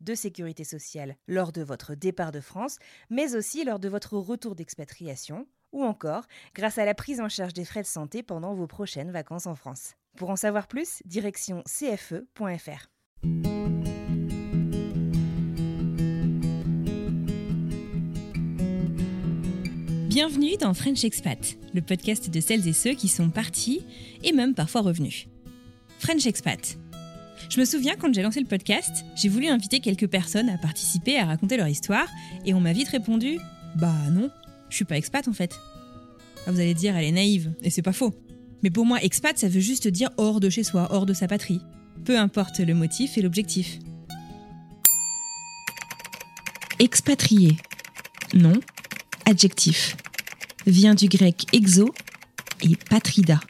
de sécurité sociale lors de votre départ de France, mais aussi lors de votre retour d'expatriation, ou encore grâce à la prise en charge des frais de santé pendant vos prochaines vacances en France. Pour en savoir plus, direction cfe.fr. Bienvenue dans French Expat, le podcast de celles et ceux qui sont partis et même parfois revenus. French Expat. Je me souviens quand j'ai lancé le podcast, j'ai voulu inviter quelques personnes à participer, à raconter leur histoire, et on m'a vite répondu Bah non, je suis pas expat en fait. Ah, vous allez dire, elle est naïve, et c'est pas faux. Mais pour moi, expat, ça veut juste dire hors de chez soi, hors de sa patrie. Peu importe le motif et l'objectif. Expatrié. Non. Adjectif. Vient du grec exo et patrida.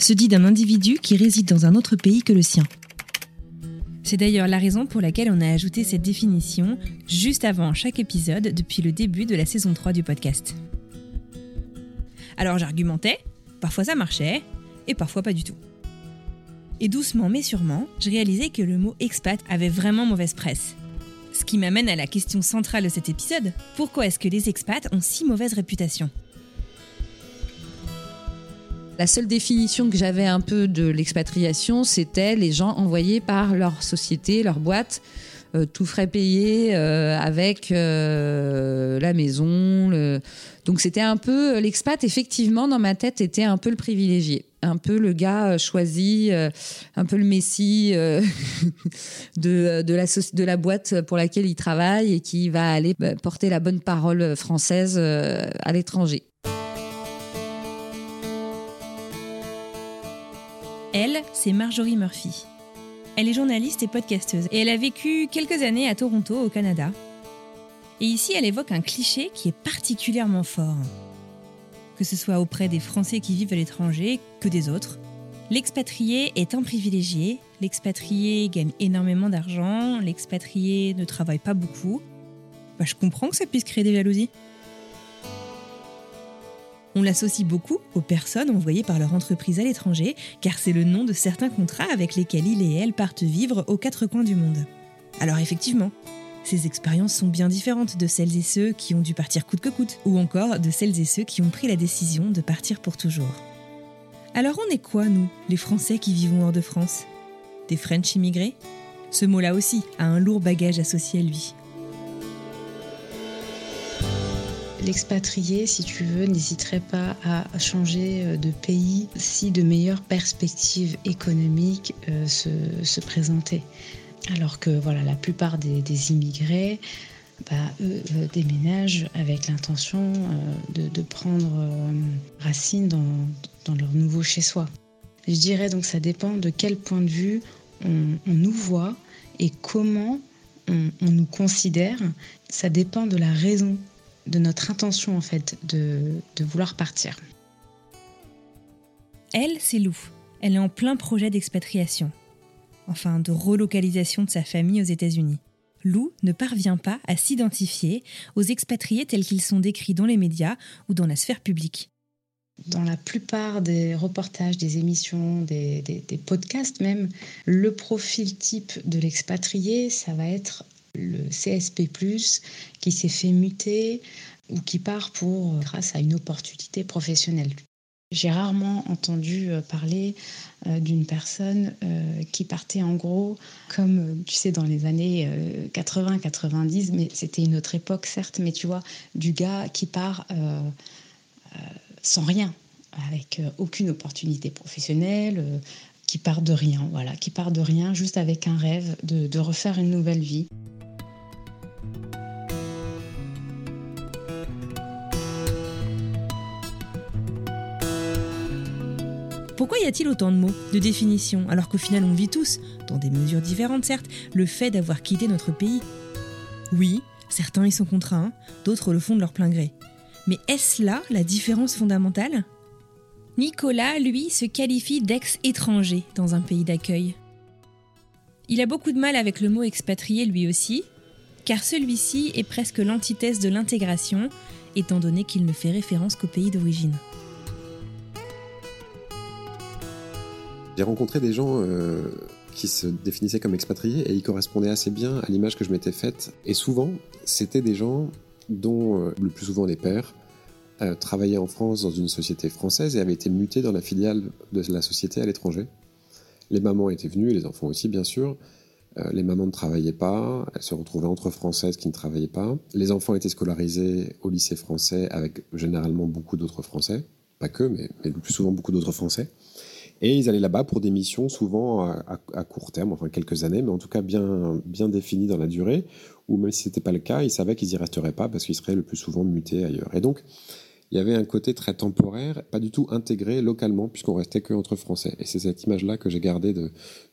Se dit d'un individu qui réside dans un autre pays que le sien. C'est d'ailleurs la raison pour laquelle on a ajouté cette définition juste avant chaque épisode depuis le début de la saison 3 du podcast. Alors j'argumentais, parfois ça marchait, et parfois pas du tout. Et doucement mais sûrement, je réalisais que le mot expat avait vraiment mauvaise presse. Ce qui m'amène à la question centrale de cet épisode. Pourquoi est-ce que les expats ont si mauvaise réputation? La seule définition que j'avais un peu de l'expatriation, c'était les gens envoyés par leur société, leur boîte, euh, tout frais payé, euh, avec euh, la maison. Le... Donc c'était un peu l'expat. Effectivement, dans ma tête, était un peu le privilégié, un peu le gars choisi, un peu le messie de, de, la, de la boîte pour laquelle il travaille et qui va aller bah, porter la bonne parole française à l'étranger. C'est Marjorie Murphy. Elle est journaliste et podcasteuse et elle a vécu quelques années à Toronto, au Canada. Et ici, elle évoque un cliché qui est particulièrement fort. Que ce soit auprès des Français qui vivent à l'étranger que des autres. L'expatrié est un privilégié, l'expatrié gagne énormément d'argent, l'expatrié ne travaille pas beaucoup. Bah, je comprends que ça puisse créer des jalousies. On l'associe beaucoup aux personnes envoyées par leur entreprise à l'étranger, car c'est le nom de certains contrats avec lesquels il et elle partent vivre aux quatre coins du monde. Alors effectivement, ces expériences sont bien différentes de celles et ceux qui ont dû partir coûte que coûte, ou encore de celles et ceux qui ont pris la décision de partir pour toujours. Alors on est quoi, nous, les Français qui vivons hors de France? Des French immigrés? Ce mot-là aussi a un lourd bagage associé à lui. L'expatrié, si tu veux, n'hésiterait pas à changer de pays si de meilleures perspectives économiques euh, se, présentaient. Alors que voilà, la plupart des, immigrés, bah, eux, euh, déménagent avec l'intention euh, de, prendre racine dans, leur nouveau chez-soi. Je dirais donc ça dépend de quel point de vue on, nous voit et comment on, on nous considère. Ça dépend de la raison de notre intention en fait de, vouloir partir. Elle, c'est Lou. Elle est en plein projet d'expatriation, enfin de relocalisation de sa famille aux États-Unis. Lou ne parvient pas à s'identifier aux expatriés tels qu'ils sont décrits dans les médias ou dans la sphère publique. Dans la plupart des reportages, des émissions, des, des podcasts même, le profil type de l'expatrié, ça va être le CSP, qui s'est fait muter ou qui part pour, grâce à une opportunité professionnelle. J'ai rarement entendu euh, parler euh, d'une personne euh, qui partait en gros comme, tu sais, dans les années 80-90, mais c'était une autre époque, certes, mais tu vois, du gars qui part sans rien, avec aucune opportunité professionnelle, qui part de rien, voilà, qui part de rien, juste avec un rêve de refaire une nouvelle vie. Pourquoi y a-t-il autant de mots, de définitions, alors qu'au final on vit tous, dans des mesures différentes certes, le fait d'avoir quitté notre pays? Oui, certains y sont contraints, d'autres le font de leur plein gré. Mais est-ce là la différence fondamentale? Nicolas, lui, se qualifie d'ex-étranger dans un pays d'accueil. Il a beaucoup de mal avec le mot expatrié lui aussi, car celui-ci est presque l'antithèse de l'intégration, étant donné qu'il ne fait référence qu'au pays d'origine. J'ai rencontré des gens euh, qui se définissaient comme expatriés et ils correspondaient assez bien à l'image que je m'étais faite. Et souvent, c'était des gens dont euh, le plus souvent les pères euh, travaillaient en France dans une société française et avaient été mutés dans la filiale de la société à l'étranger. Les mamans étaient venues, et les enfants aussi bien sûr. les mamans ne travaillaient pas, elles se retrouvaient entre françaises qui ne travaillaient pas. Les enfants étaient scolarisés au lycée français avec généralement beaucoup d'autres français, pas que, mais, mais le plus souvent beaucoup d'autres français. Et ils allaient là-bas pour des missions souvent à, court terme, enfin quelques années, mais en tout cas bien, bien définies dans la durée, ou même si ce n'était pas le cas, ils savaient qu'ils n'y resteraient pas parce qu'ils seraient le plus souvent mutés ailleurs. Et donc, il y avait un côté très temporaire, pas du tout intégré localement, puisqu'on restait que entre Français. Et c'est cette image-là que j'ai gardée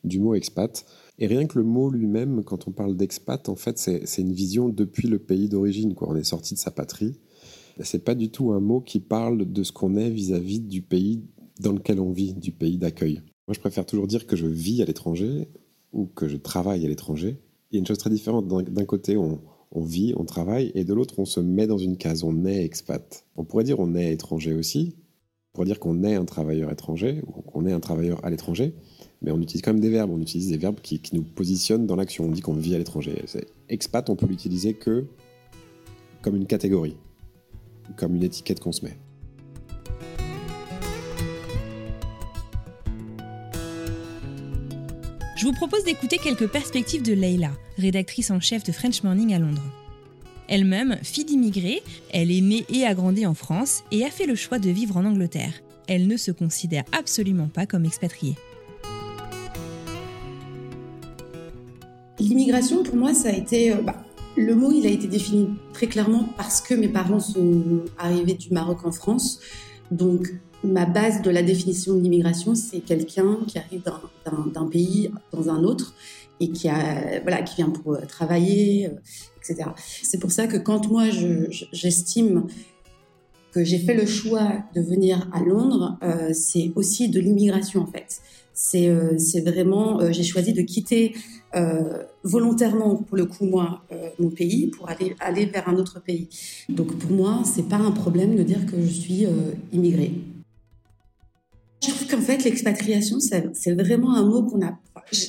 du mot expat. Et rien que le mot lui-même, quand on parle d'expat, en fait, c'est une vision depuis le pays d'origine. On est sorti de sa patrie. C'est pas du tout un mot qui parle de ce qu'on est vis à -vis du pays dans lequel on vit, du pays d'accueil. Moi, je préfère toujours dire que je vis à l'étranger ou que je travaille à l'étranger. Il y a une chose très différente. D'un côté, on, vit, on travaille, et de l'autre, on se met dans une case, on est expat. On pourrait dire on est étranger aussi. On pourrait dire qu'on est un travailleur étranger ou qu'on est un travailleur à l'étranger, mais on utilise quand même des verbes. On utilise des verbes qui, qui nous positionnent dans l'action. On dit qu'on vit à l'étranger. Expat, on peut l'utiliser que comme une catégorie, comme une étiquette qu'on se met. Je vous propose d'écouter quelques perspectives de Leila, rédactrice en chef de French Morning à Londres. Elle-même, fille d'immigrés, elle est née et a grandi en France et a fait le choix de vivre en Angleterre. Elle ne se considère absolument pas comme expatriée. L'immigration, pour moi, ça a été... Euh, bah, le mot, il a été défini très clairement parce que mes parents sont arrivés du Maroc en France. Donc, ma base de la définition de l'immigration, c'est quelqu'un qui arrive d'un pays dans un autre et qui, voilà, qui vient pour euh, travailler, euh, etc. C'est pour ça que quand moi, j'estime que j'ai fait le choix de venir à Londres, euh, c'est aussi de l'immigration en fait. C'est vraiment, j'ai choisi de quitter volontairement, pour le coup, moi, mon pays pour aller, aller vers un autre pays. Donc pour moi, c'est pas un problème de dire que je suis immigrée. Je trouve qu'en fait, l'expatriation, c'est vraiment un mot qu'on a.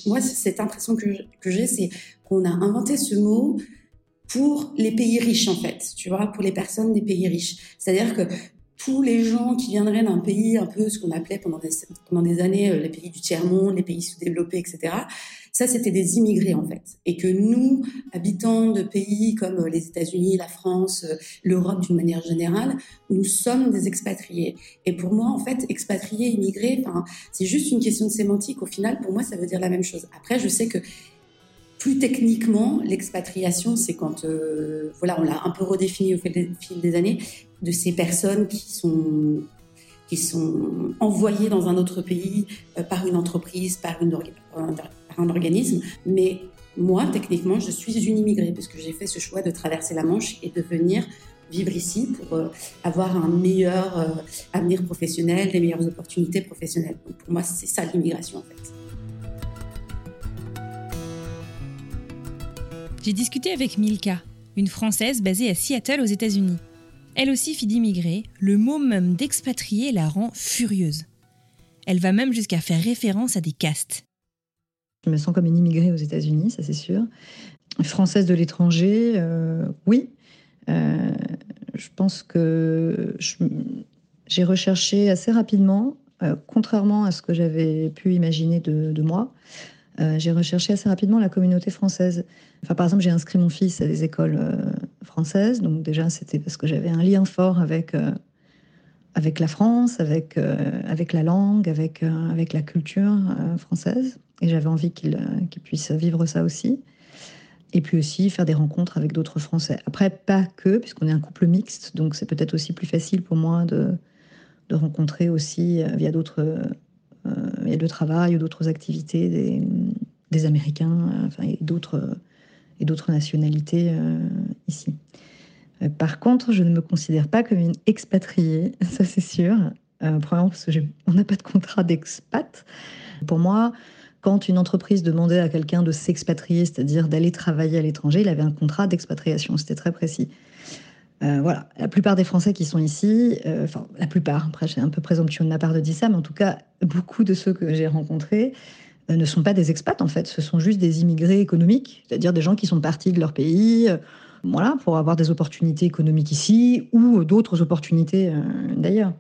Moi, cette impression que j'ai, c'est qu'on a inventé ce mot pour les pays riches, en fait, tu vois, pour les personnes des pays riches. C'est-à-dire que tous les gens qui viendraient d'un pays un peu ce qu'on appelait pendant des, des années euh, les pays du tiers-monde, les pays sous-développés, etc., ça, c'était des immigrés, en fait. Et que nous, habitants de pays comme euh, les États-Unis, la France, euh, l'Europe d'une manière générale, nous sommes des expatriés. Et pour moi, en fait, expatriés, immigrés, c'est juste une question de sémantique. Au final, pour moi, ça veut dire la même chose. Après, je sais que plus techniquement, l'expatriation, c'est quand, voilà, on l'a un peu redéfini au fil des années, de ces personnes qui sont qui sont envoyées dans un autre pays euh, par une entreprise, par, un organisme. Mais moi, techniquement, je suis une immigrée parce que j'ai fait ce choix de traverser la Manche et de venir vivre ici pour euh, avoir un meilleur euh, avenir professionnel, des meilleures opportunités professionnelles. Pour moi, c'est ça l'immigration en fait. J'ai discuté avec Milka, une Française basée à Seattle aux États-Unis. Elle aussi fille d'immigrés, le mot même d'expatrié la rend furieuse. Elle va même jusqu'à faire référence à des castes. Je me sens comme une immigrée aux États-Unis, ça c'est sûr. Française de l'étranger, euh, oui. Euh, je pense que j'ai recherché assez rapidement, euh, contrairement à ce que j'avais pu imaginer de moi, euh, j'ai recherché assez rapidement la communauté française. Enfin, par exemple, j'ai inscrit mon fils à des écoles euh, françaises, donc déjà c'était parce que j'avais un lien fort avec euh, avec la France, avec, avec la langue, avec, avec la culture française. Et j'avais envie qu'il puisse vivre ça aussi. Et puis aussi faire des rencontres avec d'autres Français. Après, pas que, puisqu'on est un couple mixte, donc c'est peut-être aussi plus facile pour moi de, de rencontrer aussi via d'autres via le travail ou d'autres activités des, Américains enfin, et d'autres et d'autres nationalités euh, ici. Euh, par contre, je ne me considère pas comme une expatriée, ça c'est sûr. Euh, premièrement, parce qu'on n'a pas de contrat d'expat. Pour moi, quand une entreprise demandait à quelqu'un de s'expatrier, c'est-à-dire d'aller travailler à l'étranger, il avait un contrat d'expatriation. C'était très précis. Voilà, la plupart des Français qui sont ici, enfin la plupart, après c'est un peu présomptueux de ma part de dire ça, mais en tout cas, beaucoup de ceux que j'ai rencontrés euh, ne sont pas des expats en fait, ce sont juste des immigrés économiques, c'est-à-dire des gens qui sont partis de leur pays, euh, voilà, pour avoir des opportunités économiques ici ou d'autres opportunités euh, d'ailleurs.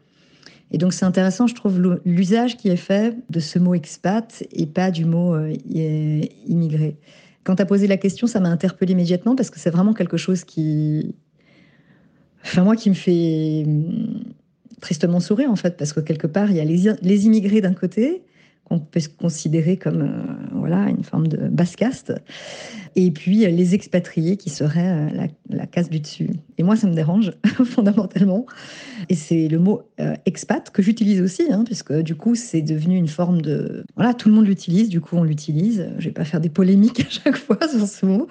Et donc c'est intéressant, je trouve, l'usage qui est fait de ce mot expat et pas du mot immigré. Quand tu as posé la question, ça m'a interpellé immédiatement parce que c'est vraiment quelque chose qui, enfin moi, qui me fait hum, tristement sourire en fait, parce que quelque part il y a les immigrés d'un côté qu'on peut considérer comme euh, voilà, une forme de basse caste, et puis euh, les expatriés qui seraient euh, la, la, caste du dessus. Et moi, ça me dérange fondamentalement. Et c'est le mot expat que j'utilise aussi, hein, puisque du coup, c'est devenu une forme de... Voilà, tout le monde l'utilise, du coup, on l'utilise. Je vais pas faire des polémiques à chaque fois sur ce mot.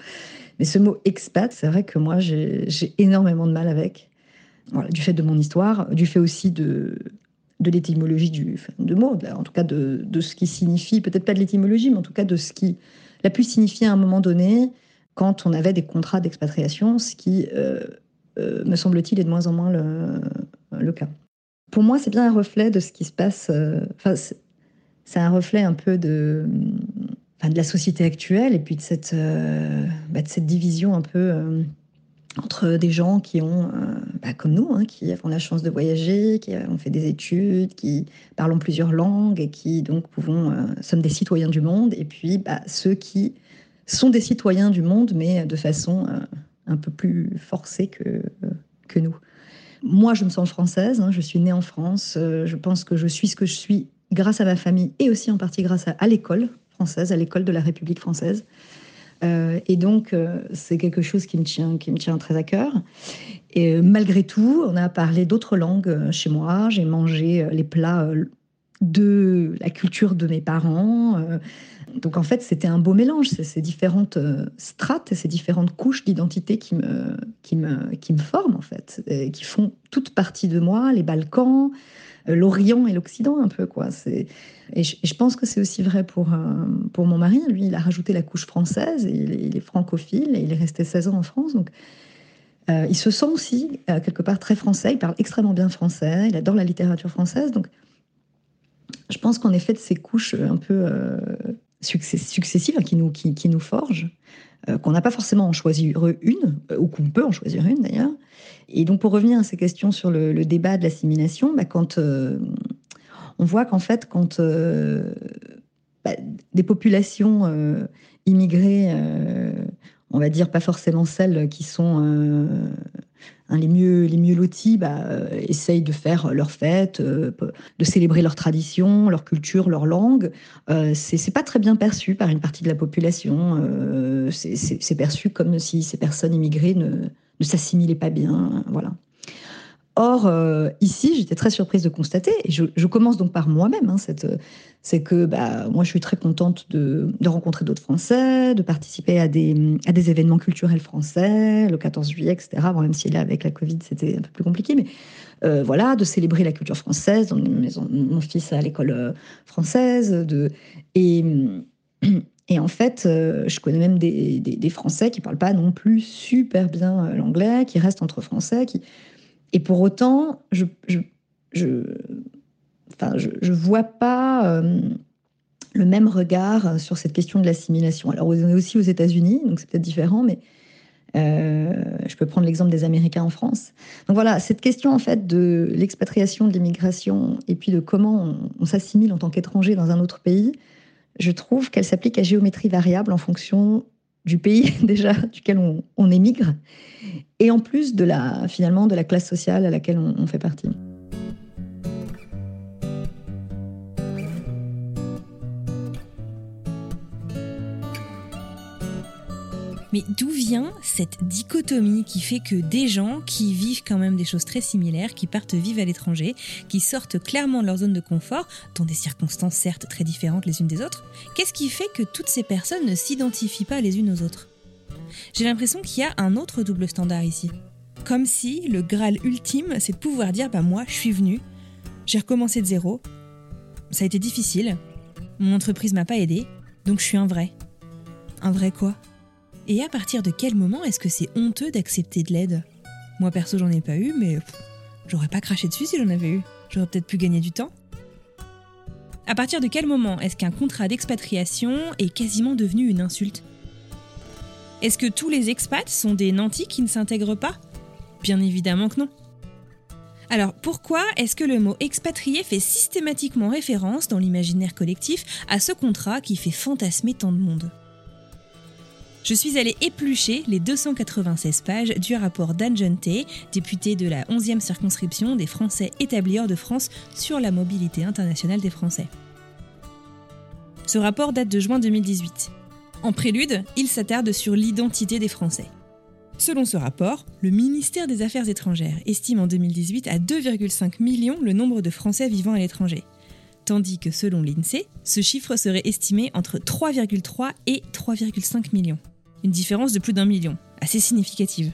Mais ce mot expat, c'est vrai que moi, j'ai énormément de mal avec. Du fait de mon histoire, du fait aussi de, de l'étymologie du de mot, en tout cas de, de ce qui signifie, peut-être pas de l'étymologie, mais en tout cas de ce qui l'a pu signifier à un moment donné quand on avait des contrats d'expatriation, ce qui, euh, euh, me semble-t-il, est de moins en moins le, le cas. Pour moi, c'est bien un reflet de ce qui se passe. Euh, enfin, c'est un reflet un peu de, de la société actuelle et puis de cette, bah, de cette division un peu entre des gens qui ont, euh, bah, comme nous, hein, qui avons la chance de voyager, qui ont fait des études, qui parlent plusieurs langues et qui donc pouvons, euh, sommes des citoyens du monde, et puis bah, ceux qui sont des citoyens du monde, mais de façon euh, un peu plus forcée que, que nous. Moi, je me sens française, hein, je suis née en France, je pense que je suis ce que je suis grâce à ma famille et aussi en partie grâce à l'école française, à l'école de la République française. Euh, et donc, euh, c'est quelque chose qui me, tient, qui me tient très à cœur. Et euh, malgré tout, on a parlé d'autres langues chez moi. J'ai mangé les plats de la culture de mes parents. Donc en fait, c'était un beau mélange, c'est ces différentes strates et ces différentes couches d'identité qui me, qui, me, qui me forment en fait, qui font toute partie de moi, les Balkans, l'Orient et l'Occident un peu quoi. Et je, pense que c'est aussi vrai pour euh, pour mon mari. Lui, il a rajouté la couche française. Et il, est, francophile et il est resté 16 ans en France. Donc euh, il se sent aussi quelque part très français. Il parle extrêmement bien français. Il adore la littérature française. Donc je pense qu'en effet de ces couches un peu successives hein, qui nous qui nous forgent. Qu'on n'a pas forcément en choisir une, ou qu'on peut en choisir une d'ailleurs, et donc, pour revenir à ces questions sur le, débat de l'assimilation, bah, quand euh, on voit qu'en fait, quand euh, bah, des populations euh, immigrées, on va dire pas forcément celles qui sont les mieux les mieux lotis, bah, essayent de faire leur fête, de célébrer leurs traditions, leur culture, leur langue. c'est pas très bien perçu par une partie de la population. c'est perçu comme si ces personnes immigrées ne ne s'assimilait pas bien. Voilà. Or, euh, ici, j'étais très surprise de constater, et je, commence donc par moi-même, hein, c'est que bah, moi, je suis très contente de, rencontrer d'autres Français, de participer à des, événements culturels français, le 14 juillet, etc. Bon, même si là, avec la Covid, c'était un peu plus compliqué, mais euh, voilà, de célébrer la culture française, mon fils à l'école euh, française, et en fait, je connais même des, des, Français qui parlent pas non plus super bien l'anglais, qui restent entre Français. Qui... Et pour autant, je je, je, enfin, je, vois pas euh, le même regard sur cette question de l'assimilation. Alors, on est aussi aux États-Unis, donc c'est peut-être différent, mais je peux prendre l'exemple des Américains en France. Donc voilà, cette question en fait de l'expatriation, de l'immigration, et puis de comment on, on s'assimile en tant qu'étranger dans un autre pays, je trouve qu'elle s'applique à géométrie variable en fonction du pays déjà duquel on, émigre et en plus de la finalement de la classe sociale à laquelle on, fait partie. Mais d'où vient cette dichotomie qui fait que des gens qui vivent quand même des choses très similaires, qui partent vivre à l'étranger, qui sortent clairement de leur zone de confort, dans des circonstances certes très différentes les unes des autres, qu'est-ce qui fait que toutes ces personnes ne s'identifient pas les unes aux autres? J'ai l'impression qu'il y a un autre double standard ici. Comme si le Graal ultime, c'est de pouvoir dire bah moi, je suis venu, j'ai recommencé de zéro, ça a été difficile, mon entreprise m'a pas aidé, donc je suis un vrai. Un vrai quoi? Et à partir de quel moment est-ce que c'est honteux d'accepter de l'aide? Moi perso j'en ai pas eu, mais j'aurais pas craché dessus si j'en avais eu. J'aurais peut-être pu gagner du temps. À partir de quel moment est-ce qu'un contrat d'expatriation est quasiment devenu une insulte? Est-ce que tous les expats sont des nantis qui ne s'intègrent pas? Bien évidemment que non. Alors pourquoi est-ce que le mot expatrié fait systématiquement référence dans l'imaginaire collectif à ce contrat qui fait fantasmer tant de monde? Je suis allée éplucher les 296 pages du rapport d'Anne T, député de la 11e circonscription des Français établis hors de France sur la mobilité internationale des Français. Ce rapport date de juin 2018. En prélude, il s'attarde sur l'identité des Français. Selon ce rapport, le ministère des Affaires étrangères estime en 2018 à 2,5 millions le nombre de Français vivant à l'étranger, tandis que selon l'INSEE, ce chiffre serait estimé entre 3,3 et 3,5 millions une différence de plus d'un million, assez significative.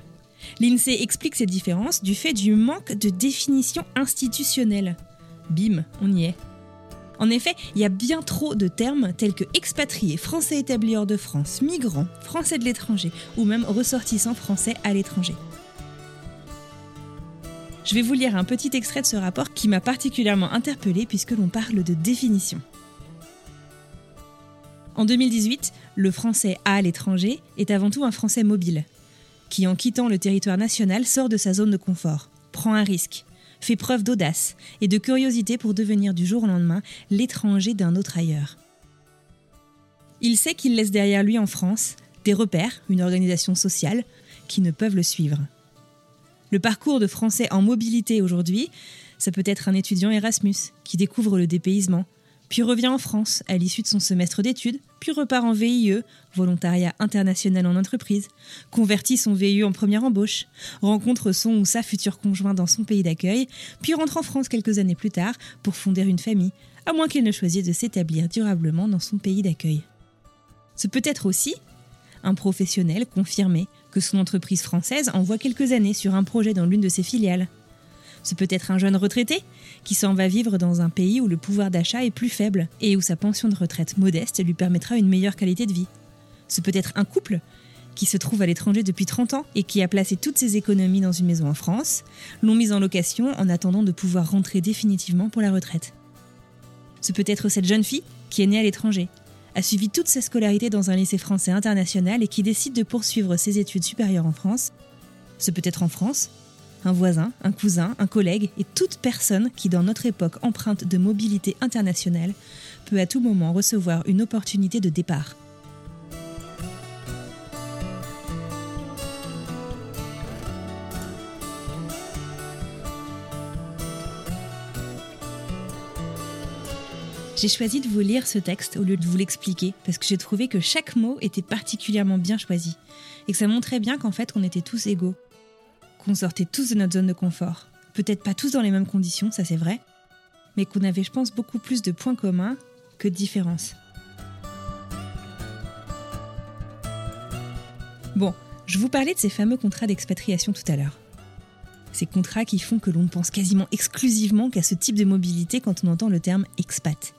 L'INSEE explique cette différence du fait du manque de définition institutionnelle. Bim, on y est. En effet, il y a bien trop de termes tels que expatriés, français établis hors de France, migrants, français de l'étranger ou même ressortissants français à l'étranger. Je vais vous lire un petit extrait de ce rapport qui m'a particulièrement interpellé puisque l'on parle de définition. En 2018, le français à l'étranger est avant tout un français mobile, qui en quittant le territoire national sort de sa zone de confort, prend un risque, fait preuve d'audace et de curiosité pour devenir du jour au lendemain l'étranger d'un autre ailleurs. Il sait qu'il laisse derrière lui en France des repères, une organisation sociale, qui ne peuvent le suivre. Le parcours de Français en mobilité aujourd'hui, ça peut être un étudiant Erasmus qui découvre le dépaysement, puis revient en France à l'issue de son semestre d'études, puis repart en VIE, volontariat international en entreprise, convertit son VIE en première embauche, rencontre son ou sa future conjoint dans son pays d'accueil, puis rentre en France quelques années plus tard pour fonder une famille, à moins qu'il ne choisisse de s'établir durablement dans son pays d'accueil. Ce peut être aussi un professionnel confirmé son entreprise française envoie quelques années sur un projet dans l'une de ses filiales, ce peut être un jeune retraité qui s'en va vivre dans un pays où le pouvoir d'achat est plus faible et où sa pension de retraite modeste lui permettra une meilleure qualité de vie. Ce peut être un couple qui se trouve à l'étranger depuis 30 ans et qui a placé toutes ses économies dans une maison en France, l'ont mise en location en attendant de pouvoir rentrer définitivement pour la retraite. Ce peut être cette jeune fille qui est née à l'étranger, a suivi toute sa scolarité dans un lycée français international et qui décide de poursuivre ses études supérieures en France. Ce peut être en France, un voisin, un cousin, un collègue et toute personne qui, dans notre époque empreinte de mobilité internationale, peut à tout moment recevoir une opportunité de départ. J'ai choisi de vous lire ce texte au lieu de vous l'expliquer parce que j'ai trouvé que chaque mot était particulièrement bien choisi et que ça montrait bien qu'en fait on était tous égaux qu'on sortait tous de notre zone de confort. Peut-être pas tous dans les mêmes conditions, ça c'est vrai, mais qu'on avait, je pense, beaucoup plus de points communs que de différences. Bon, je vous parlais de ces fameux contrats d'expatriation tout à l'heure. Ces contrats qui font que l'on ne pense quasiment exclusivement qu'à ce type de mobilité quand on entend le terme expat.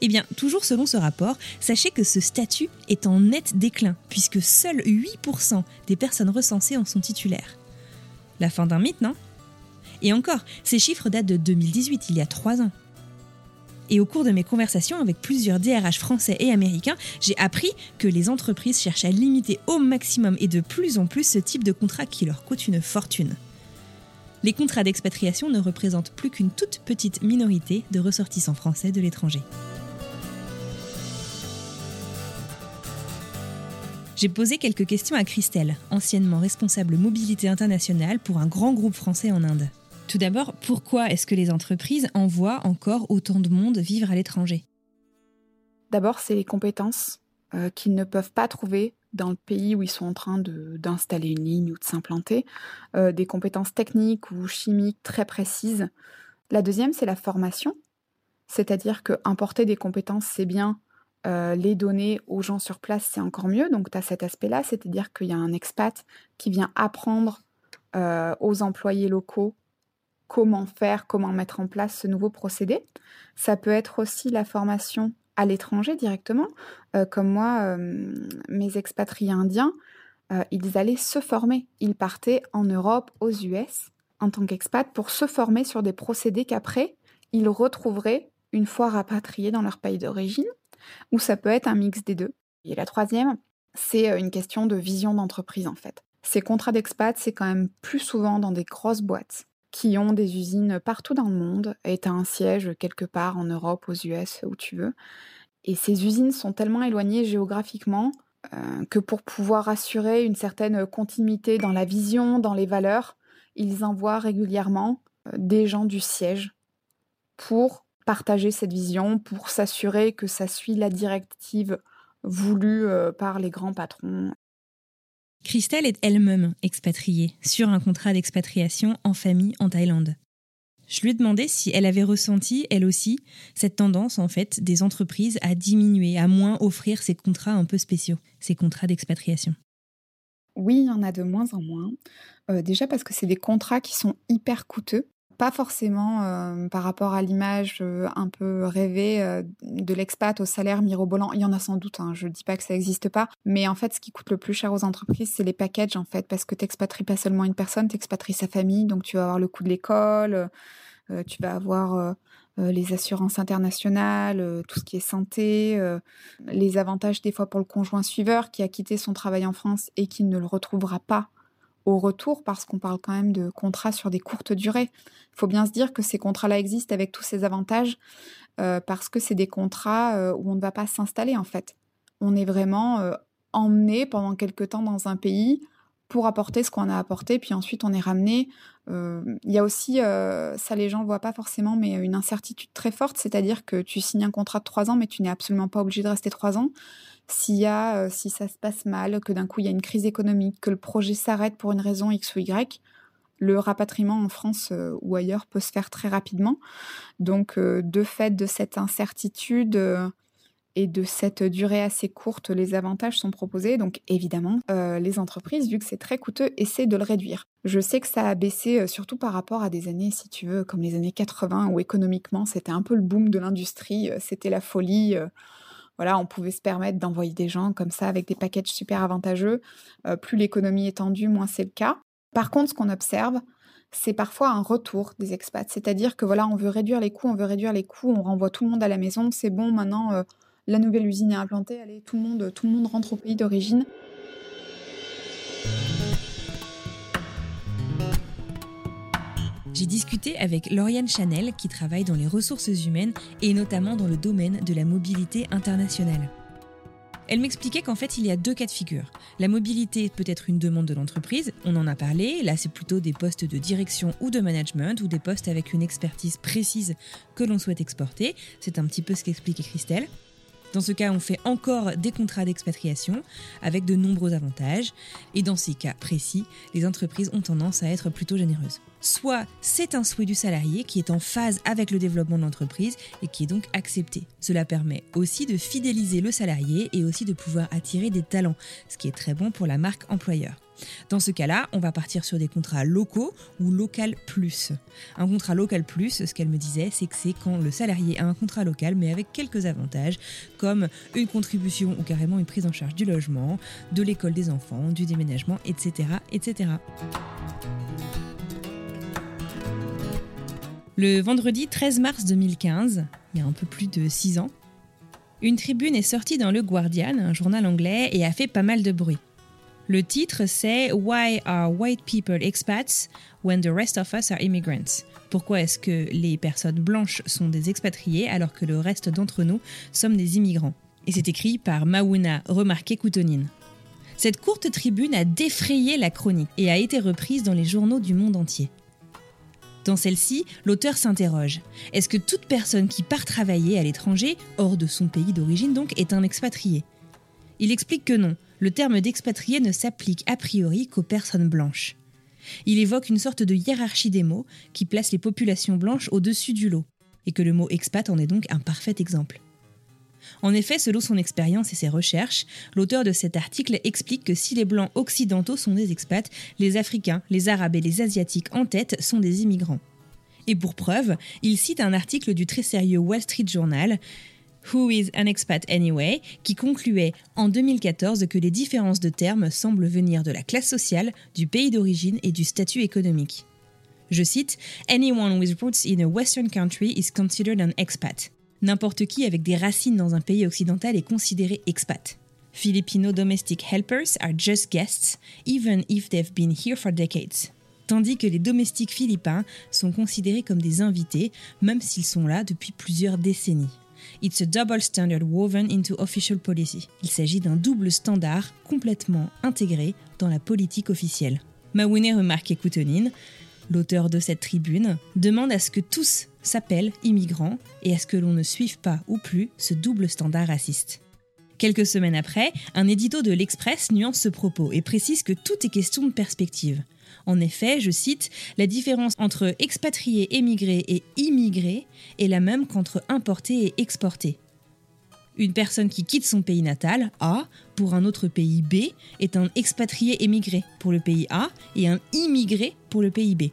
Eh bien, toujours selon ce rapport, sachez que ce statut est en net déclin, puisque seuls 8% des personnes recensées en sont titulaires. La fin d'un mythe, non? Et encore, ces chiffres datent de 2018, il y a trois ans. Et au cours de mes conversations avec plusieurs DRH français et américains, j'ai appris que les entreprises cherchent à limiter au maximum et de plus en plus ce type de contrat qui leur coûte une fortune. Les contrats d'expatriation ne représentent plus qu'une toute petite minorité de ressortissants français de l'étranger. J'ai posé quelques questions à Christelle, anciennement responsable mobilité internationale pour un grand groupe français en Inde. Tout d'abord, pourquoi est-ce que les entreprises envoient encore autant de monde vivre à l'étranger? D'abord, c'est les compétences euh, qu'ils ne peuvent pas trouver dans le pays où ils sont en train d'installer une ligne ou de s'implanter, euh, des compétences techniques ou chimiques très précises. La deuxième, c'est la formation, c'est-à-dire que importer des compétences, c'est bien, euh, les donner aux gens sur place, c'est encore mieux. Donc, tu as cet aspect-là, c'est-à-dire qu'il y a un expat qui vient apprendre euh, aux employés locaux comment faire, comment mettre en place ce nouveau procédé. Ça peut être aussi la formation à l'étranger directement. Euh, comme moi, euh, mes expatriés indiens, euh, ils allaient se former. Ils partaient en Europe, aux US, en tant qu'expat, pour se former sur des procédés qu'après, ils retrouveraient une fois rapatriés dans leur pays d'origine, ou ça peut être un mix des deux. Et la troisième, c'est une question de vision d'entreprise en fait. Ces contrats d'expat, c'est quand même plus souvent dans des grosses boîtes qui ont des usines partout dans le monde et tu un siège quelque part en Europe, aux US, où tu veux. Et ces usines sont tellement éloignées géographiquement euh, que pour pouvoir assurer une certaine continuité dans la vision, dans les valeurs, ils envoient régulièrement euh, des gens du siège pour partager cette vision, pour s'assurer que ça suit la directive voulue euh, par les grands patrons Christelle est elle-même expatriée sur un contrat d'expatriation en famille en Thaïlande. Je lui ai demandé si elle avait ressenti, elle aussi, cette tendance en fait des entreprises à diminuer, à moins offrir ces contrats un peu spéciaux, ces contrats d'expatriation. Oui, il y en a de moins en moins. Euh, déjà parce que c'est des contrats qui sont hyper coûteux pas forcément euh, par rapport à l'image euh, un peu rêvée euh, de l'expat au salaire mirobolant. Il y en a sans doute, hein, je ne dis pas que ça n'existe pas. Mais en fait, ce qui coûte le plus cher aux entreprises, c'est les packages, en fait, parce que tu n'expatries pas seulement une personne, tu expatries sa famille. Donc, tu vas avoir le coût de l'école, tu vas avoir les assurances internationales, tout ce qui est santé, les avantages des fois pour le conjoint suiveur qui a quitté son travail en France et qui ne le retrouvera pas au retour parce qu'on parle quand même de contrats sur des courtes durées. Il faut bien se dire que ces contrats-là existent avec tous ces avantages euh, parce que c'est des contrats euh, où on ne va pas s'installer en fait. On est vraiment euh, emmené pendant quelque temps dans un pays pour apporter ce qu'on a apporté, puis ensuite on est ramené. Il y a aussi, ça les gens ne voient pas forcément, mais une incertitude très forte, c'est-à-dire que tu signes un contrat de trois ans, mais tu n'es absolument pas obligé de rester trois ans s'il y a, euh, si ça se passe mal, que d'un coup il y a une crise économique, que le projet s'arrête pour une raison X ou Y, le rapatriement en France euh, ou ailleurs peut se faire très rapidement. Donc, euh, de fait de cette incertitude et de cette durée assez courte, les avantages sont proposés. Donc, évidemment, les entreprises, vu que c'est très coûteux, essaient de le réduire. Je sais que ça a baissé, surtout par rapport à des années, si tu veux, comme les années 80, où économiquement, c'était un peu le boom de l'industrie, c'était la folie voilà, on pouvait se permettre d'envoyer des gens comme ça avec des packages super avantageux. Euh, plus l'économie est tendue, moins c'est le cas. Par contre, ce qu'on observe, c'est parfois un retour des expats. C'est-à-dire que voilà, on veut réduire les coûts, on veut réduire les coûts, on renvoie tout le monde à la maison, c'est bon, maintenant euh, la nouvelle usine est implantée, allez, tout le monde, tout le monde rentre au pays d'origine. J'ai discuté avec Lauriane Chanel qui travaille dans les ressources humaines et notamment dans le domaine de la mobilité internationale. Elle m'expliquait qu'en fait, il y a deux cas de figure. La mobilité peut être une demande de l'entreprise, on en a parlé, là c'est plutôt des postes de direction ou de management ou des postes avec une expertise précise que l'on souhaite exporter. C'est un petit peu ce qu'expliquait Christelle. Dans ce cas, on fait encore des contrats d'expatriation avec de nombreux avantages. Et dans ces cas précis, les entreprises ont tendance à être plutôt généreuses. Soit c'est un souhait du salarié qui est en phase avec le développement de l'entreprise et qui est donc accepté. Cela permet aussi de fidéliser le salarié et aussi de pouvoir attirer des talents, ce qui est très bon pour la marque employeur. Dans ce cas-là, on va partir sur des contrats locaux ou local plus. Un contrat local plus, ce qu'elle me disait, c'est que c'est quand le salarié a un contrat local mais avec quelques avantages comme une contribution ou carrément une prise en charge du logement, de l'école des enfants, du déménagement, etc. etc. Le vendredi 13 mars 2015, il y a un peu plus de 6 ans, une tribune est sortie dans le Guardian, un journal anglais, et a fait pas mal de bruit. Le titre, c'est Why are white people expats when the rest of us are immigrants? Pourquoi est-ce que les personnes blanches sont des expatriés alors que le reste d'entre nous sommes des immigrants? Et c'est écrit par Maouna Remarqué Koutonine. Cette courte tribune a défrayé la chronique et a été reprise dans les journaux du monde entier. Dans celle-ci, l'auteur s'interroge. Est-ce que toute personne qui part travailler à l'étranger, hors de son pays d'origine donc, est un expatrié? Il explique que non, le terme d'expatrié ne s'applique a priori qu'aux personnes blanches. Il évoque une sorte de hiérarchie des mots qui place les populations blanches au-dessus du lot, et que le mot expat en est donc un parfait exemple. En effet, selon son expérience et ses recherches, l'auteur de cet article explique que si les Blancs occidentaux sont des expats, les Africains, les Arabes et les Asiatiques en tête sont des immigrants. Et pour preuve, il cite un article du très sérieux Wall Street Journal, Who is an expat anyway, qui concluait en 2014 que les différences de termes semblent venir de la classe sociale, du pays d'origine et du statut économique. Je cite Anyone with roots in a Western country is considered an expat. N'importe qui avec des racines dans un pays occidental est considéré expat. Filipino domestic helpers are just guests, even if they've been here for decades. Tandis que les domestiques philippins sont considérés comme des invités, même s'ils sont là depuis plusieurs décennies. It's a double standard woven into official policy. Il s'agit d'un double standard complètement intégré dans la politique officielle. Mawune remarque Koutonine, l'auteur de cette tribune, demande à ce que tous s'appellent immigrants et à ce que l'on ne suive pas ou plus ce double standard raciste. Quelques semaines après, un édito de l'Express nuance ce propos et précise que tout est question de perspective. En effet, je cite, la différence entre expatriés, émigrés et immigrés est la même qu'entre importés et exportés. Une personne qui quitte son pays natal, A, pour un autre pays B, est un expatrié émigré pour le pays A et un immigré pour le pays B.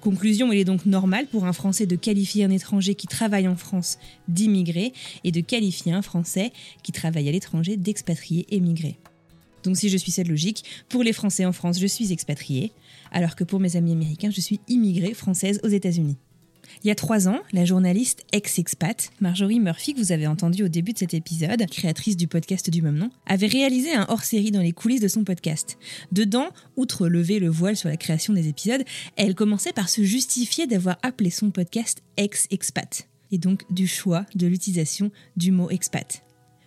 Conclusion, il est donc normal pour un Français de qualifier un étranger qui travaille en France d'immigré et de qualifier un Français qui travaille à l'étranger d'expatrié émigré. Donc si je suis cette logique, pour les Français en France, je suis expatrié, alors que pour mes amis américains, je suis immigrée française aux États-Unis. Il y a trois ans, la journaliste ex-expat, Marjorie Murphy, que vous avez entendu au début de cet épisode, créatrice du podcast du même nom, avait réalisé un hors-série dans les coulisses de son podcast. Dedans, outre lever le voile sur la création des épisodes, elle commençait par se justifier d'avoir appelé son podcast ex-expat, et donc du choix de l'utilisation du mot expat.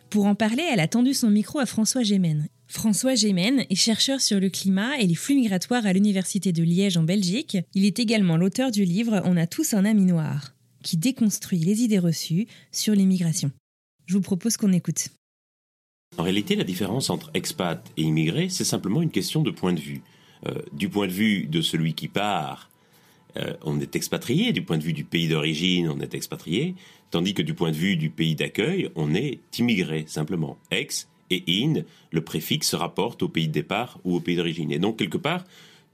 Pour en parler, elle a tendu son micro à François Gémen, François Gémen est chercheur sur le climat et les flux migratoires à l'Université de Liège en Belgique. Il est également l'auteur du livre On a tous un ami noir, qui déconstruit les idées reçues sur l'immigration. Je vous propose qu'on écoute. En réalité, la différence entre expat et immigré, c'est simplement une question de point de vue. Euh, du point de vue de celui qui part, euh, on est expatrié, du point de vue du pays d'origine, on est expatrié, tandis que du point de vue du pays d'accueil, on est immigré, simplement. Ex et in, le préfixe se rapporte au pays de départ ou au pays d'origine. Et donc, quelque part,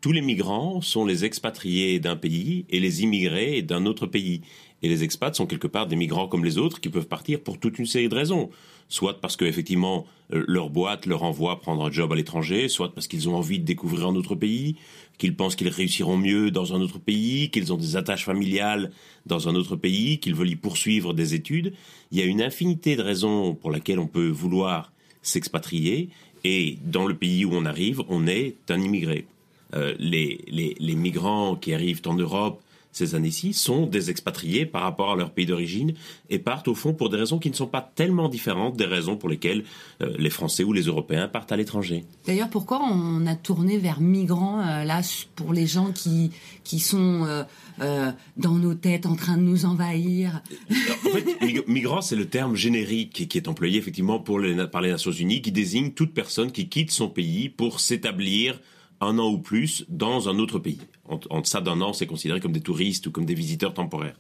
tous les migrants sont les expatriés d'un pays et les immigrés d'un autre pays. Et les expats sont quelque part des migrants comme les autres qui peuvent partir pour toute une série de raisons. Soit parce qu'effectivement, euh, leur boîte leur envoie prendre un job à l'étranger, soit parce qu'ils ont envie de découvrir un autre pays, qu'ils pensent qu'ils réussiront mieux dans un autre pays, qu'ils ont des attaches familiales dans un autre pays, qu'ils veulent y poursuivre des études. Il y a une infinité de raisons pour lesquelles on peut vouloir s'expatrier et dans le pays où on arrive, on est un immigré. Euh, les, les, migrants qui arrivent en Europe ces années-ci sont des expatriés par rapport à leur pays d'origine et partent au fond pour des raisons qui ne sont pas tellement différentes des raisons pour lesquelles euh, les Français ou les Européens partent à l'étranger. D'ailleurs, pourquoi on a tourné vers migrants euh, là pour les gens qui qui sont euh, dans nos têtes en train de nous envahir? En fait, migrant, c'est le terme générique qui est employé effectivement pour les, par les Nations Unies, qui désigne toute personne qui quitte son pays pour s'établir un an ou plus dans un autre pays. En, deçà d'un an, c'est considéré comme des touristes ou comme des visiteurs temporaires.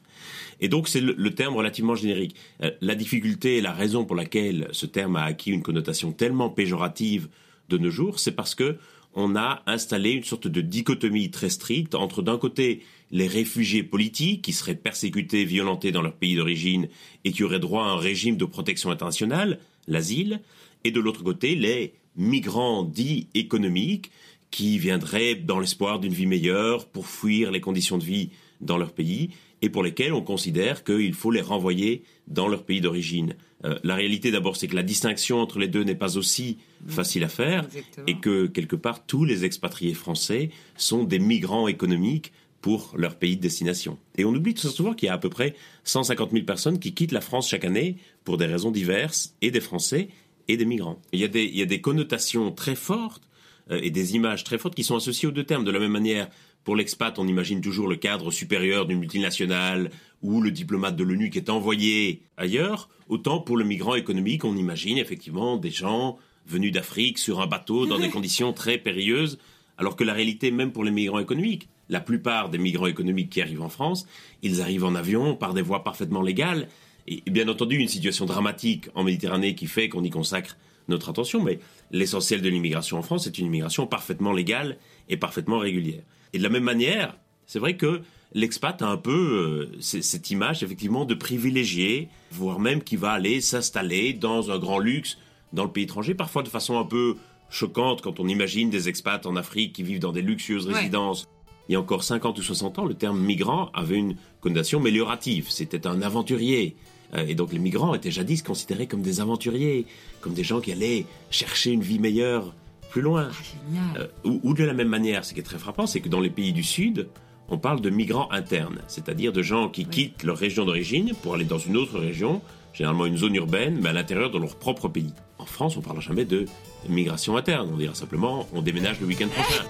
Et donc c'est le, terme relativement générique. Euh, la difficulté et la raison pour laquelle ce terme a acquis une connotation tellement péjorative de nos jours, c'est parce que on a installé une sorte de dichotomie très stricte entre d'un côté les réfugiés politiques qui seraient persécutés, violentés dans leur pays d'origine et qui auraient droit à un régime de protection internationale, l'asile, et de l'autre côté les migrants dits économiques qui viendraient dans l'espoir d'une vie meilleure pour fuir les conditions de vie dans leur pays et pour lesquels on considère qu'il faut les renvoyer dans leur pays d'origine. Euh, la réalité d'abord, c'est que la distinction entre les deux n'est pas aussi facile à faire et que quelque part tous les expatriés français sont des migrants économiques pour leur pays de destination. Et on oublie tout souvent qu'il y a à peu près 150 000 personnes qui quittent la France chaque année pour des raisons diverses, et des Français et des migrants. Il y a des, il y a des connotations très fortes et des images très fortes qui sont associées aux deux termes. De la même manière, pour l'expat, on imagine toujours le cadre supérieur d'une multinationale ou le diplomate de l'ONU qui est envoyé ailleurs. Autant pour le migrant économique, on imagine effectivement des gens venus d'Afrique sur un bateau dans des conditions très périlleuses, alors que la réalité, même pour les migrants économiques, la plupart des migrants économiques qui arrivent en France, ils arrivent en avion par des voies parfaitement légales. Et bien entendu, une situation dramatique en Méditerranée qui fait qu'on y consacre notre attention, mais l'essentiel de l'immigration en France est une immigration parfaitement légale et parfaitement régulière. Et de la même manière, c'est vrai que l'expat a un peu euh, cette image effectivement de privilégié, voire même qui va aller s'installer dans un grand luxe dans le pays étranger, parfois de façon un peu choquante quand on imagine des expats en Afrique qui vivent dans des luxueuses résidences. Il y a encore 50 ou 60 ans, le terme migrant avait une connotation améliorative. C'était un aventurier. Euh, et donc les migrants étaient jadis considérés comme des aventuriers, comme des gens qui allaient chercher une vie meilleure plus loin. Ah, euh, ou, de la même manière, ce qui est très frappant, c'est que dans les pays du Sud, on parle de migrants internes, c'est-à-dire de gens qui quittent leur région d'origine pour aller dans une autre région, généralement une zone urbaine, mais à l'intérieur de leur propre pays. En France, on ne parle jamais de migration interne, on dira simplement on déménage le week-end prochain.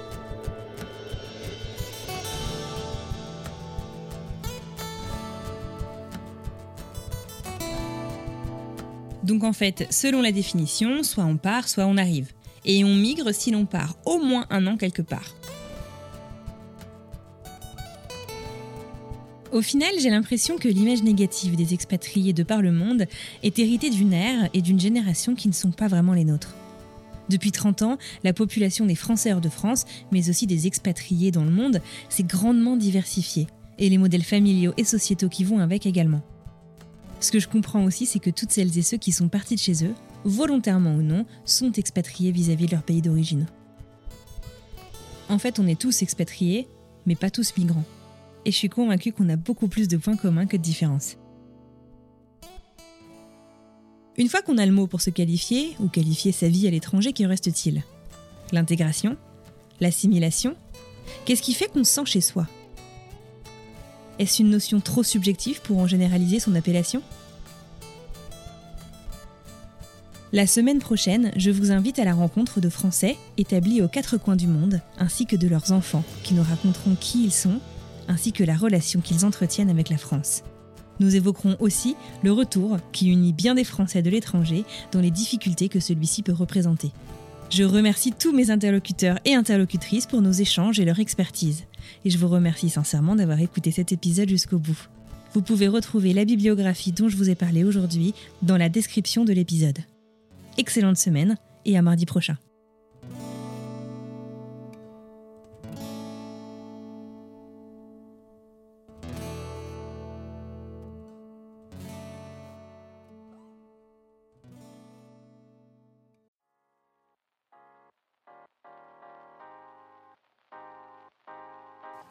Donc en fait, selon la définition, soit on part, soit on arrive. Et on migre si l'on part au moins un an quelque part. Au final, j'ai l'impression que l'image négative des expatriés de par le monde est héritée d'une ère et d'une génération qui ne sont pas vraiment les nôtres. Depuis 30 ans, la population des Français hors de France, mais aussi des expatriés dans le monde, s'est grandement diversifiée, et les modèles familiaux et sociétaux qui vont avec également. Ce que je comprends aussi, c'est que toutes celles et ceux qui sont partis de chez eux, volontairement ou non, sont expatriés vis-à-vis de leur pays d'origine. En fait, on est tous expatriés, mais pas tous migrants. Et je suis convaincue qu'on a beaucoup plus de points communs que de différences. Une fois qu'on a le mot pour se qualifier, ou qualifier sa vie à l'étranger, qu'en reste-t-il? L'intégration? L'assimilation? Qu'est-ce qui fait qu'on se sent chez soi? Est-ce une notion trop subjective pour en généraliser son appellation? La semaine prochaine, je vous invite à la rencontre de Français établis aux quatre coins du monde, ainsi que de leurs enfants, qui nous raconteront qui ils sont, ainsi que la relation qu'ils entretiennent avec la France. Nous évoquerons aussi le retour qui unit bien des Français de l'étranger dans les difficultés que celui-ci peut représenter. Je remercie tous mes interlocuteurs et interlocutrices pour nos échanges et leur expertise. Et je vous remercie sincèrement d'avoir écouté cet épisode jusqu'au bout. Vous pouvez retrouver la bibliographie dont je vous ai parlé aujourd'hui dans la description de l'épisode. Excellente semaine et à mardi prochain.